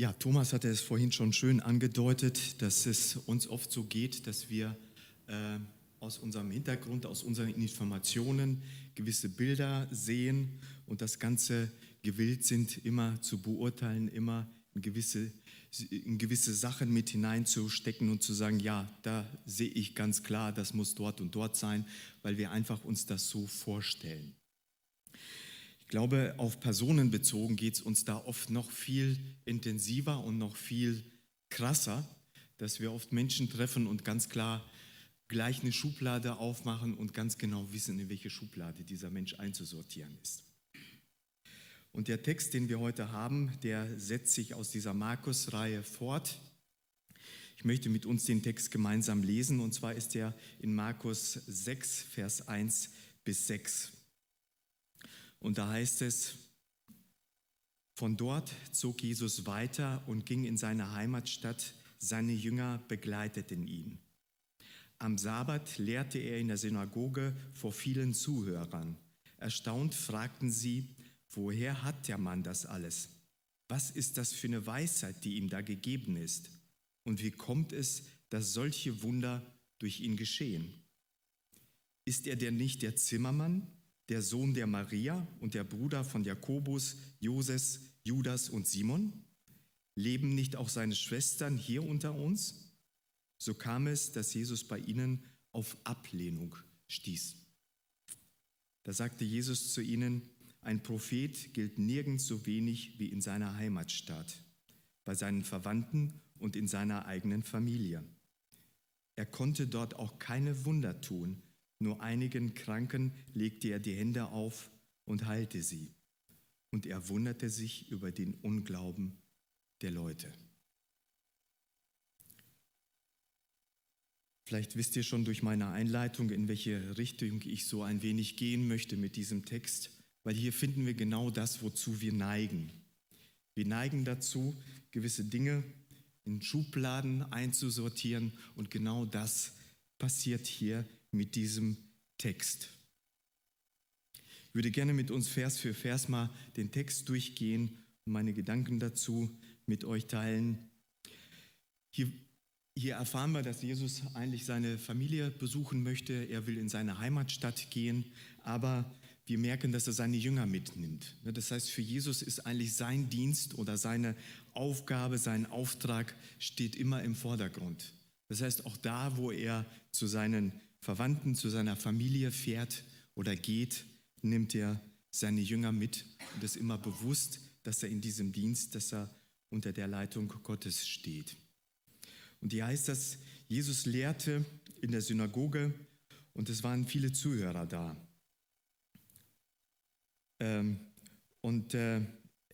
Ja, Thomas hatte es vorhin schon schön angedeutet, dass es uns oft so geht, dass wir äh, aus unserem Hintergrund, aus unseren Informationen gewisse Bilder sehen und das Ganze gewillt sind, immer zu beurteilen, immer in gewisse, in gewisse Sachen mit hineinzustecken und zu sagen, ja, da sehe ich ganz klar, das muss dort und dort sein, weil wir einfach uns das so vorstellen. Ich glaube, auf Personen bezogen geht es uns da oft noch viel intensiver und noch viel krasser, dass wir oft Menschen treffen und ganz klar gleich eine Schublade aufmachen und ganz genau wissen, in welche Schublade dieser Mensch einzusortieren ist. Und der Text, den wir heute haben, der setzt sich aus dieser Markus-Reihe fort. Ich möchte mit uns den Text gemeinsam lesen, und zwar ist er in Markus 6, Vers 1 bis 6. Und da heißt es, von dort zog Jesus weiter und ging in seine Heimatstadt. Seine Jünger begleiteten ihn. Am Sabbat lehrte er in der Synagoge vor vielen Zuhörern. Erstaunt fragten sie, woher hat der Mann das alles? Was ist das für eine Weisheit, die ihm da gegeben ist? Und wie kommt es, dass solche Wunder durch ihn geschehen? Ist er denn nicht der Zimmermann, der Sohn der Maria und der Bruder von Jakobus, Joses, Judas und Simon? Leben nicht auch seine Schwestern hier unter uns? So kam es, dass Jesus bei ihnen auf Ablehnung stieß. Da sagte Jesus zu ihnen, ein Prophet gilt nirgends so wenig wie in seiner Heimatstadt, bei seinen Verwandten und in seiner eigenen Familie. Er konnte dort auch keine Wunder tun, nur einigen Kranken legte er die Hände auf und heilte sie. Und er wunderte sich über den Unglauben der Leute. Vielleicht wisst ihr schon durch meine Einleitung, in welche Richtung ich so ein wenig gehen möchte mit diesem Text, weil hier finden wir genau das, wozu wir neigen. Wir neigen dazu, gewisse Dinge in Schubladen einzusortieren und genau das passiert hier mit diesem Text. Ich würde gerne mit uns Vers für Vers mal den Text durchgehen und meine Gedanken dazu mit euch teilen. Hier, hier erfahren wir, dass Jesus eigentlich seine Familie besuchen möchte. Er will in seine Heimatstadt gehen, aber wir merken, dass er seine Jünger mitnimmt. Das heißt, für Jesus ist eigentlich sein Dienst oder seine Aufgabe, sein Auftrag steht immer im Vordergrund. Das heißt, auch da, wo er zu seinen Verwandten, zu seiner Familie fährt oder geht, nimmt er seine Jünger mit und ist immer bewusst, dass er in diesem Dienst, dass er unter der Leitung Gottes steht. Und hier heißt das, Jesus lehrte in der Synagoge und es waren viele Zuhörer da. Ähm, und äh,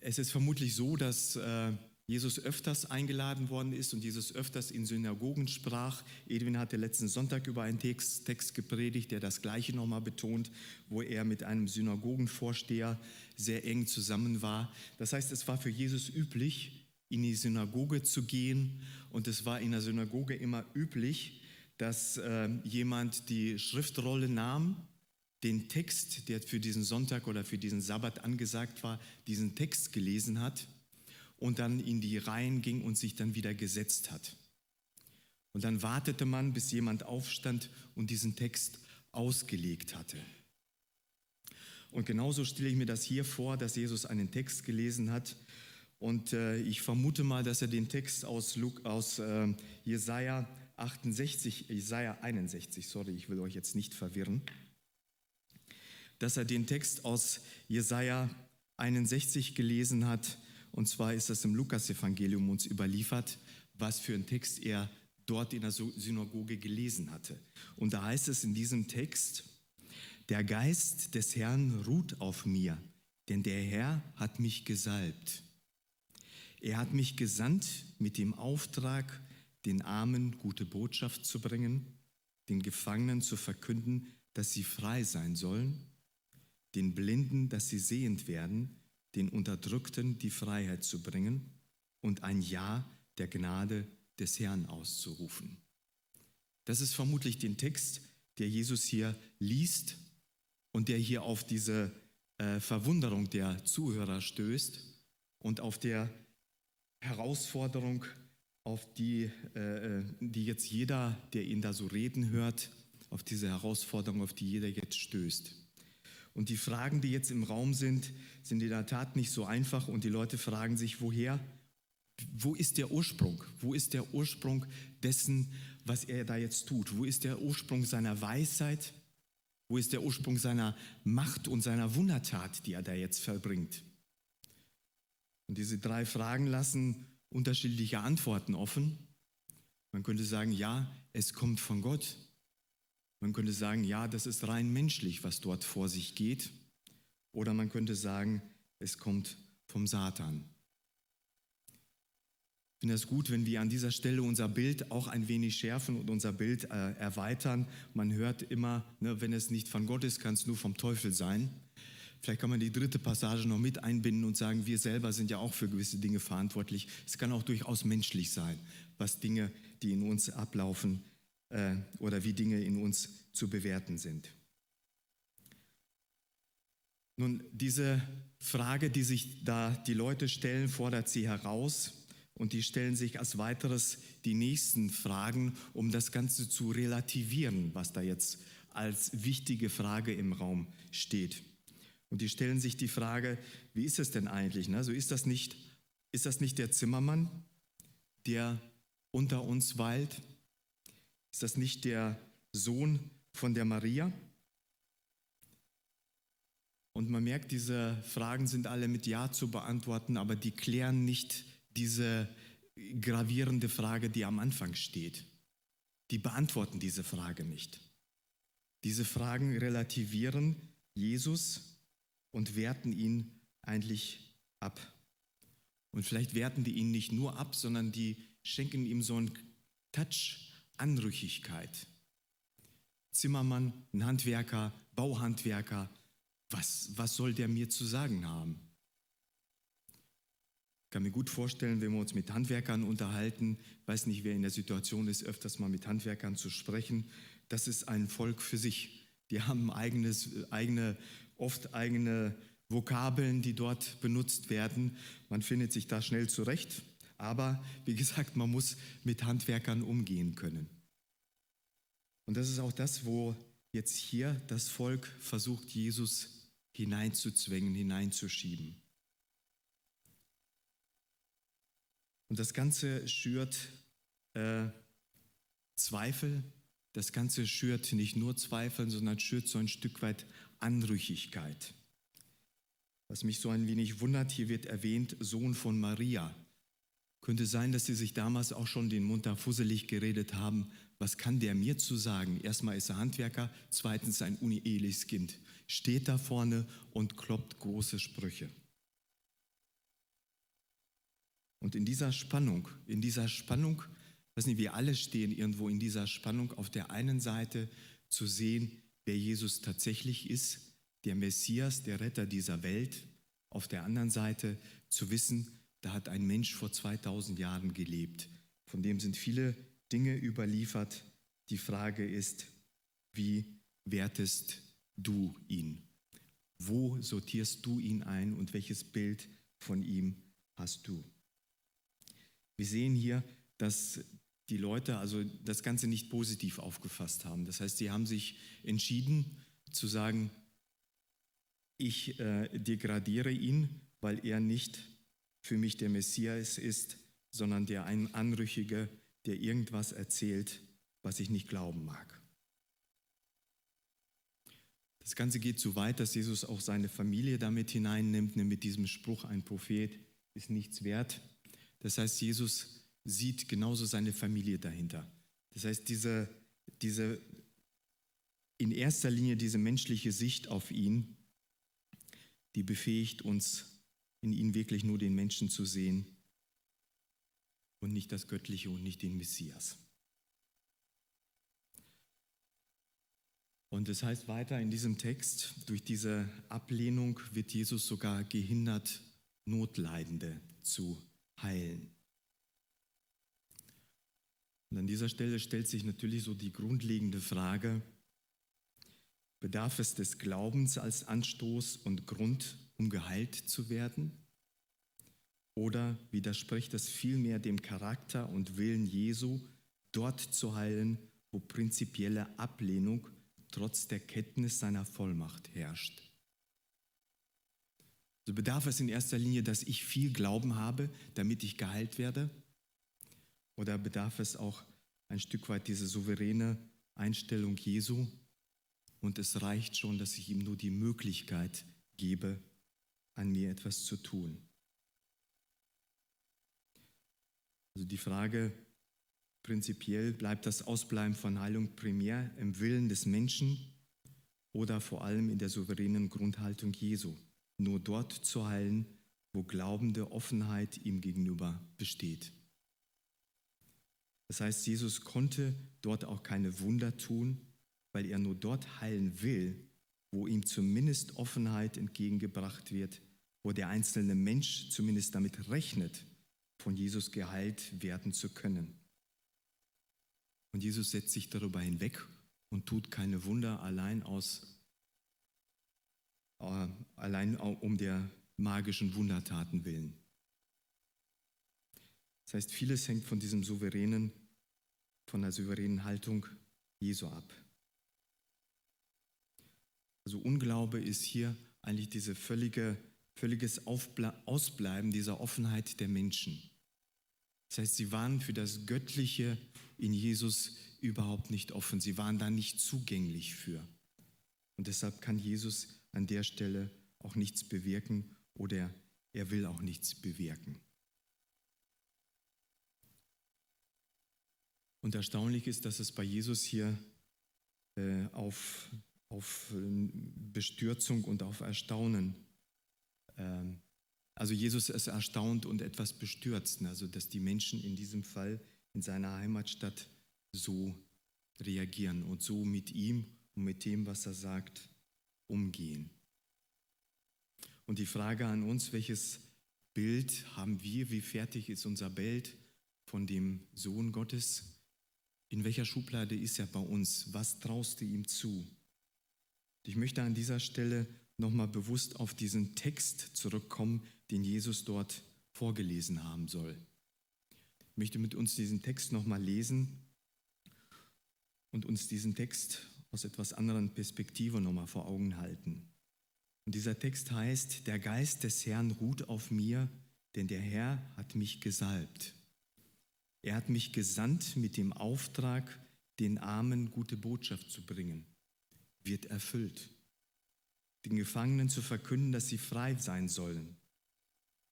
es ist vermutlich so, dass äh, Jesus öfters eingeladen worden ist und Jesus öfters in Synagogen sprach. Edwin hatte letzten Sonntag über einen Text, Text gepredigt, der das Gleiche nochmal betont, wo er mit einem Synagogenvorsteher sehr eng zusammen war. Das heißt, es war für Jesus üblich, in die Synagoge zu gehen und es war in der Synagoge immer üblich, dass äh, jemand die Schriftrolle nahm, den Text, der für diesen Sonntag oder für diesen Sabbat angesagt war, diesen Text gelesen hat und dann in die Reihen ging und sich dann wieder gesetzt hat. Und dann wartete man, bis jemand aufstand und diesen Text ausgelegt hatte. Und genauso stelle ich mir das hier vor, dass Jesus einen Text gelesen hat. Und äh, ich vermute mal, dass er den Text aus, Luke, aus äh, Jesaja 68, Jesaja 61, sorry, ich will euch jetzt nicht verwirren, dass er den Text aus Jesaja 61 gelesen hat und zwar ist das im Lukasevangelium uns überliefert, was für einen Text er dort in der Synagoge gelesen hatte. Und da heißt es in diesem Text, der Geist des Herrn ruht auf mir, denn der Herr hat mich gesalbt. Er hat mich gesandt mit dem Auftrag, den Armen gute Botschaft zu bringen, den Gefangenen zu verkünden, dass sie frei sein sollen, den Blinden, dass sie sehend werden, den Unterdrückten die Freiheit zu bringen und ein Ja der Gnade des Herrn auszurufen. Das ist vermutlich den Text, der Jesus hier liest und der hier auf diese äh, Verwunderung der Zuhörer stößt und auf der Herausforderung, auf die, äh, die jetzt jeder, der ihn da so reden hört, auf diese Herausforderung, auf die jeder jetzt stößt. Und die Fragen, die jetzt im Raum sind, sind in der Tat nicht so einfach und die Leute fragen sich, woher, wo ist der Ursprung? Wo ist der Ursprung dessen, was er da jetzt tut? Wo ist der Ursprung seiner Weisheit? Wo ist der Ursprung seiner Macht und seiner Wundertat, die er da jetzt verbringt? Und diese drei Fragen lassen unterschiedliche Antworten offen. Man könnte sagen, ja, es kommt von Gott. Man könnte sagen, ja, das ist rein menschlich, was dort vor sich geht. Oder man könnte sagen, es kommt vom Satan. Ich finde es gut, wenn wir an dieser Stelle unser Bild auch ein wenig schärfen und unser Bild äh, erweitern. Man hört immer, ne, wenn es nicht von Gott ist, kann es nur vom Teufel sein. Vielleicht kann man die dritte Passage noch mit einbinden und sagen, wir selber sind ja auch für gewisse Dinge verantwortlich. Es kann auch durchaus menschlich sein, was Dinge, die in uns ablaufen äh, oder wie Dinge in uns zu bewerten sind. Nun, diese Frage, die sich da die Leute stellen, fordert sie heraus und die stellen sich als weiteres die nächsten Fragen, um das Ganze zu relativieren, was da jetzt als wichtige Frage im Raum steht. Und die stellen sich die Frage, wie ist es denn eigentlich? Ne? So ist das nicht, ist das nicht der Zimmermann, der unter uns weilt? Ist das nicht der Sohn von der Maria? Und man merkt, diese Fragen sind alle mit Ja zu beantworten, aber die klären nicht diese gravierende Frage, die am Anfang steht. Die beantworten diese Frage nicht. Diese Fragen relativieren Jesus und werten ihn eigentlich ab. Und vielleicht werten die ihn nicht nur ab, sondern die schenken ihm so einen Touch Anrüchigkeit. Zimmermann, ein Handwerker, Bauhandwerker, was, was soll der mir zu sagen haben? Ich kann mir gut vorstellen, wenn wir uns mit Handwerkern unterhalten, weiß nicht, wer in der Situation ist, öfters mal mit Handwerkern zu sprechen, das ist ein Volk für sich. Die haben eigenes, eigene oft eigene Vokabeln, die dort benutzt werden. Man findet sich da schnell zurecht, aber wie gesagt, man muss mit Handwerkern umgehen können. Und das ist auch das, wo jetzt hier das Volk versucht, Jesus hineinzuzwängen, hineinzuschieben. Und das Ganze schürt äh, Zweifel, das Ganze schürt nicht nur Zweifel, sondern schürt so ein Stück weit Anrüchigkeit. Was mich so ein wenig wundert, hier wird erwähnt, Sohn von Maria. Könnte sein, dass sie sich damals auch schon den Mund da fusselig geredet haben. Was kann der mir zu sagen? Erstmal ist er Handwerker, zweitens ein uneheliches Kind. Steht da vorne und kloppt große Sprüche. Und in dieser Spannung, in dieser Spannung, weiß nicht, wir alle stehen irgendwo in dieser Spannung, auf der einen Seite zu sehen, wer Jesus tatsächlich ist, der Messias, der Retter dieser Welt. Auf der anderen Seite zu wissen, da hat ein Mensch vor 2000 Jahren gelebt. Von dem sind viele Dinge überliefert. Die Frage ist, wie wertest du ihn? Wo sortierst du ihn ein und welches Bild von ihm hast du? Wir sehen hier, dass die Leute also das Ganze nicht positiv aufgefasst haben. Das heißt, sie haben sich entschieden zu sagen, ich äh, degradiere ihn, weil er nicht für mich der Messias ist, sondern der ein Anrüchige, der irgendwas erzählt, was ich nicht glauben mag. Das Ganze geht so weit, dass Jesus auch seine Familie damit hineinnimmt, mit diesem Spruch, ein Prophet ist nichts wert. Das heißt, Jesus sieht genauso seine Familie dahinter. Das heißt, diese, diese, in erster Linie diese menschliche Sicht auf ihn, die befähigt uns, in ihn wirklich nur den Menschen zu sehen und nicht das Göttliche und nicht den Messias. Und es heißt weiter in diesem Text, durch diese Ablehnung wird Jesus sogar gehindert, Notleidende zu heilen. Und an dieser Stelle stellt sich natürlich so die grundlegende Frage, bedarf es des Glaubens als Anstoß und Grund, um geheilt zu werden? Oder widerspricht es vielmehr dem Charakter und Willen Jesu, dort zu heilen, wo prinzipielle Ablehnung trotz der Kenntnis seiner Vollmacht herrscht? So bedarf es in erster Linie, dass ich viel Glauben habe, damit ich geheilt werde? Oder bedarf es auch ein Stück weit diese souveräne Einstellung Jesu und es reicht schon, dass ich ihm nur die Möglichkeit gebe, an mir etwas zu tun? Also die Frage prinzipiell, bleibt das Ausbleiben von Heilung primär im Willen des Menschen oder vor allem in der souveränen Grundhaltung Jesu? nur dort zu heilen, wo glaubende Offenheit ihm gegenüber besteht. Das heißt, Jesus konnte dort auch keine Wunder tun, weil er nur dort heilen will, wo ihm zumindest Offenheit entgegengebracht wird, wo der einzelne Mensch zumindest damit rechnet, von Jesus geheilt werden zu können. Und Jesus setzt sich darüber hinweg und tut keine Wunder allein aus äh, allein um der magischen Wundertaten willen. Das heißt, vieles hängt von diesem souveränen, von der souveränen Haltung Jesu ab. Also Unglaube ist hier eigentlich diese völlige, völliges Ausbleiben dieser Offenheit der Menschen. Das heißt, sie waren für das Göttliche in Jesus überhaupt nicht offen. Sie waren da nicht zugänglich für. Und deshalb kann Jesus an der Stelle auch nichts bewirken oder er will auch nichts bewirken. Und erstaunlich ist, dass es bei Jesus hier äh, auf, auf äh, Bestürzung und auf Erstaunen, äh, also Jesus ist erstaunt und etwas bestürzt, also dass die Menschen in diesem Fall in seiner Heimatstadt so reagieren und so mit ihm und mit dem, was er sagt, umgehen. Und die Frage an uns, welches Bild haben wir, wie fertig ist unser Bild von dem Sohn Gottes? In welcher Schublade ist er bei uns? Was traust du ihm zu? Ich möchte an dieser Stelle nochmal bewusst auf diesen Text zurückkommen, den Jesus dort vorgelesen haben soll. Ich möchte mit uns diesen Text nochmal lesen und uns diesen Text aus etwas anderen Perspektive nochmal vor Augen halten. Und dieser Text heißt, der Geist des Herrn ruht auf mir, denn der Herr hat mich gesalbt. Er hat mich gesandt mit dem Auftrag, den Armen gute Botschaft zu bringen. Wird erfüllt. Den Gefangenen zu verkünden, dass sie frei sein sollen.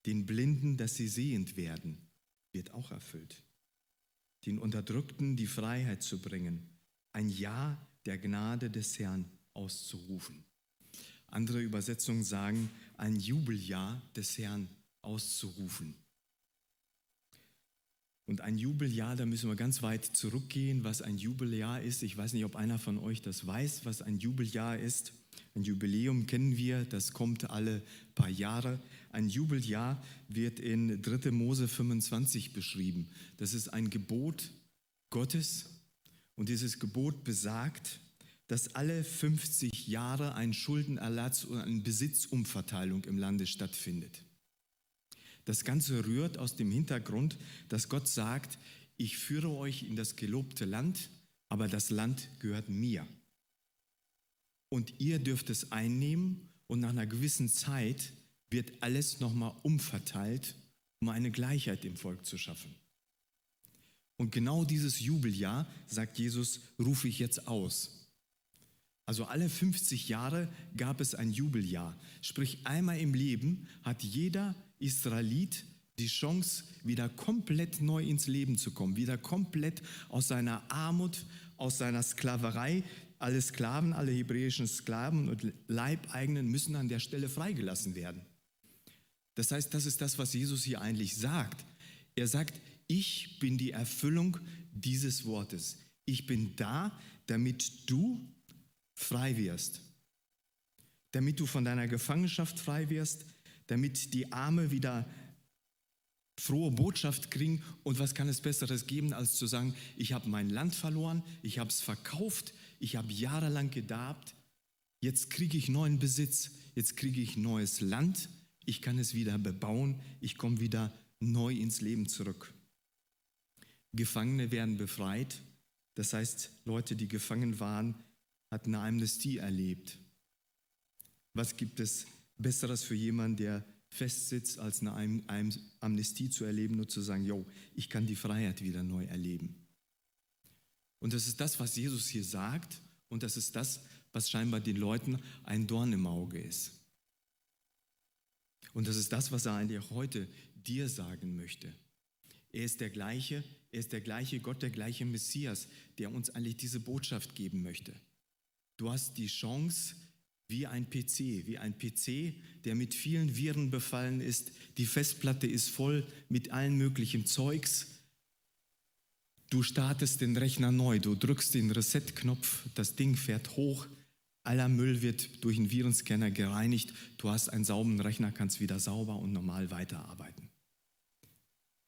Den Blinden, dass sie sehend werden. Wird auch erfüllt. Den Unterdrückten die Freiheit zu bringen. Ein Ja der Gnade des Herrn auszurufen. Andere Übersetzungen sagen, ein Jubeljahr des Herrn auszurufen. Und ein Jubeljahr, da müssen wir ganz weit zurückgehen, was ein Jubeljahr ist. Ich weiß nicht, ob einer von euch das weiß, was ein Jubeljahr ist. Ein Jubiläum kennen wir, das kommt alle paar Jahre. Ein Jubeljahr wird in 3. Mose 25 beschrieben. Das ist ein Gebot Gottes, und dieses Gebot besagt, dass alle 50 Jahre ein Schuldenerlass oder eine Besitzumverteilung im Lande stattfindet. Das Ganze rührt aus dem Hintergrund, dass Gott sagt, ich führe euch in das gelobte Land, aber das Land gehört mir. Und ihr dürft es einnehmen und nach einer gewissen Zeit wird alles nochmal umverteilt, um eine Gleichheit im Volk zu schaffen. Und genau dieses Jubeljahr, sagt Jesus, rufe ich jetzt aus. Also alle 50 Jahre gab es ein Jubeljahr. Sprich, einmal im Leben hat jeder Israelit die Chance, wieder komplett neu ins Leben zu kommen, wieder komplett aus seiner Armut, aus seiner Sklaverei. Alle Sklaven, alle hebräischen Sklaven und Leibeigenen müssen an der Stelle freigelassen werden. Das heißt, das ist das, was Jesus hier eigentlich sagt. Er sagt, ich bin die Erfüllung dieses Wortes. Ich bin da, damit du frei wirst. Damit du von deiner Gefangenschaft frei wirst, damit die Arme wieder frohe Botschaft kriegen. Und was kann es Besseres geben, als zu sagen, ich habe mein Land verloren, ich habe es verkauft, ich habe jahrelang gedarbt, jetzt kriege ich neuen Besitz, jetzt kriege ich neues Land, ich kann es wieder bebauen, ich komme wieder neu ins Leben zurück. Gefangene werden befreit, das heißt, Leute, die gefangen waren, hatten eine Amnestie erlebt. Was gibt es Besseres für jemanden, der festsitzt, als eine Amnestie zu erleben und zu sagen, yo, ich kann die Freiheit wieder neu erleben. Und das ist das, was Jesus hier sagt und das ist das, was scheinbar den Leuten ein Dorn im Auge ist. Und das ist das, was er eigentlich heute dir sagen möchte. Er ist der gleiche, er ist der gleiche Gott, der gleiche Messias, der uns eigentlich diese Botschaft geben möchte. Du hast die Chance, wie ein PC, wie ein PC, der mit vielen Viren befallen ist. Die Festplatte ist voll mit allen möglichen Zeugs. Du startest den Rechner neu, du drückst den Reset-Knopf, das Ding fährt hoch, aller Müll wird durch einen Virenscanner gereinigt, du hast einen sauberen Rechner, kannst wieder sauber und normal weiterarbeiten.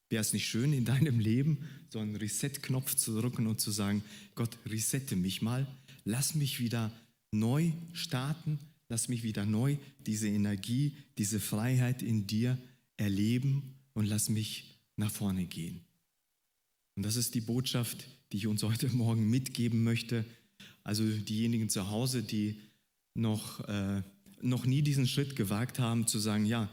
Wäre es nicht schön in deinem Leben, so einen Reset-Knopf zu drücken und zu sagen, Gott, resette mich mal, lass mich wieder neu starten, lass mich wieder neu diese Energie, diese Freiheit in dir erleben und lass mich nach vorne gehen. Und das ist die Botschaft, die ich uns heute Morgen mitgeben möchte. Also diejenigen zu Hause, die noch, äh, noch nie diesen Schritt gewagt haben, zu sagen, ja,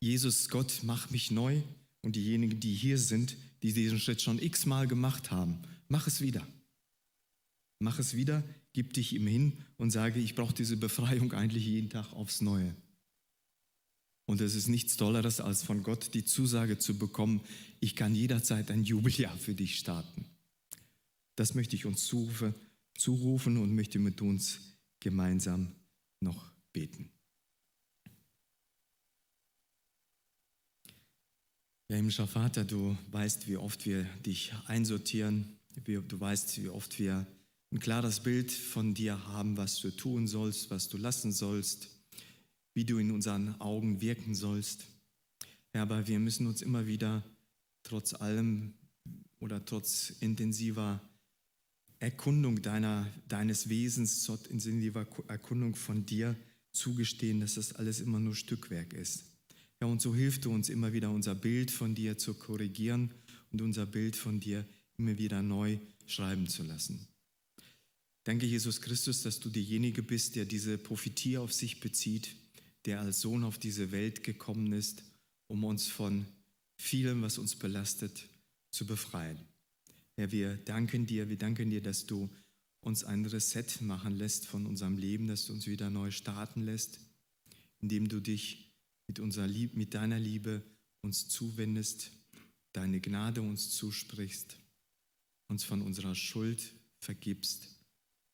Jesus Gott, mach mich neu. Und diejenigen, die hier sind, die diesen Schritt schon x-mal gemacht haben, mach es wieder. Mach es wieder, gib dich ihm hin und sage, ich brauche diese Befreiung eigentlich jeden Tag aufs Neue. Und es ist nichts Tolleres, als von Gott die Zusage zu bekommen, ich kann jederzeit ein Jubeljahr für dich starten. Das möchte ich uns zurufen und möchte mit uns gemeinsam noch beten. Ja, himmlischer Vater, du weißt, wie oft wir dich einsortieren, du weißt, wie oft wir ein klares Bild von dir haben, was du tun sollst, was du lassen sollst, wie du in unseren Augen wirken sollst. Ja, aber wir müssen uns immer wieder trotz allem oder trotz intensiver Erkundung deiner, deines Wesens, trotz intensiver Erkundung von dir zugestehen, dass das alles immer nur Stückwerk ist. Ja, und so hilft du uns immer wieder, unser Bild von dir zu korrigieren und unser Bild von dir immer wieder neu schreiben zu lassen. Danke, Jesus Christus, dass du derjenige bist, der diese Prophetie auf sich bezieht, der als Sohn auf diese Welt gekommen ist, um uns von vielem, was uns belastet, zu befreien. Herr, wir danken dir, wir danken dir, dass du uns ein Reset machen lässt von unserem Leben, dass du uns wieder neu starten lässt, indem du dich mit, unserer Lieb mit deiner Liebe uns zuwendest, deine Gnade uns zusprichst, uns von unserer Schuld vergibst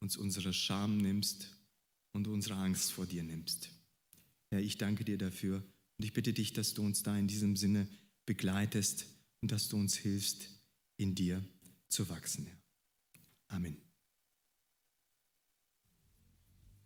uns unsere Scham nimmst und unsere Angst vor dir nimmst. Herr, ich danke dir dafür und ich bitte dich, dass du uns da in diesem Sinne begleitest und dass du uns hilfst, in dir zu wachsen. Amen.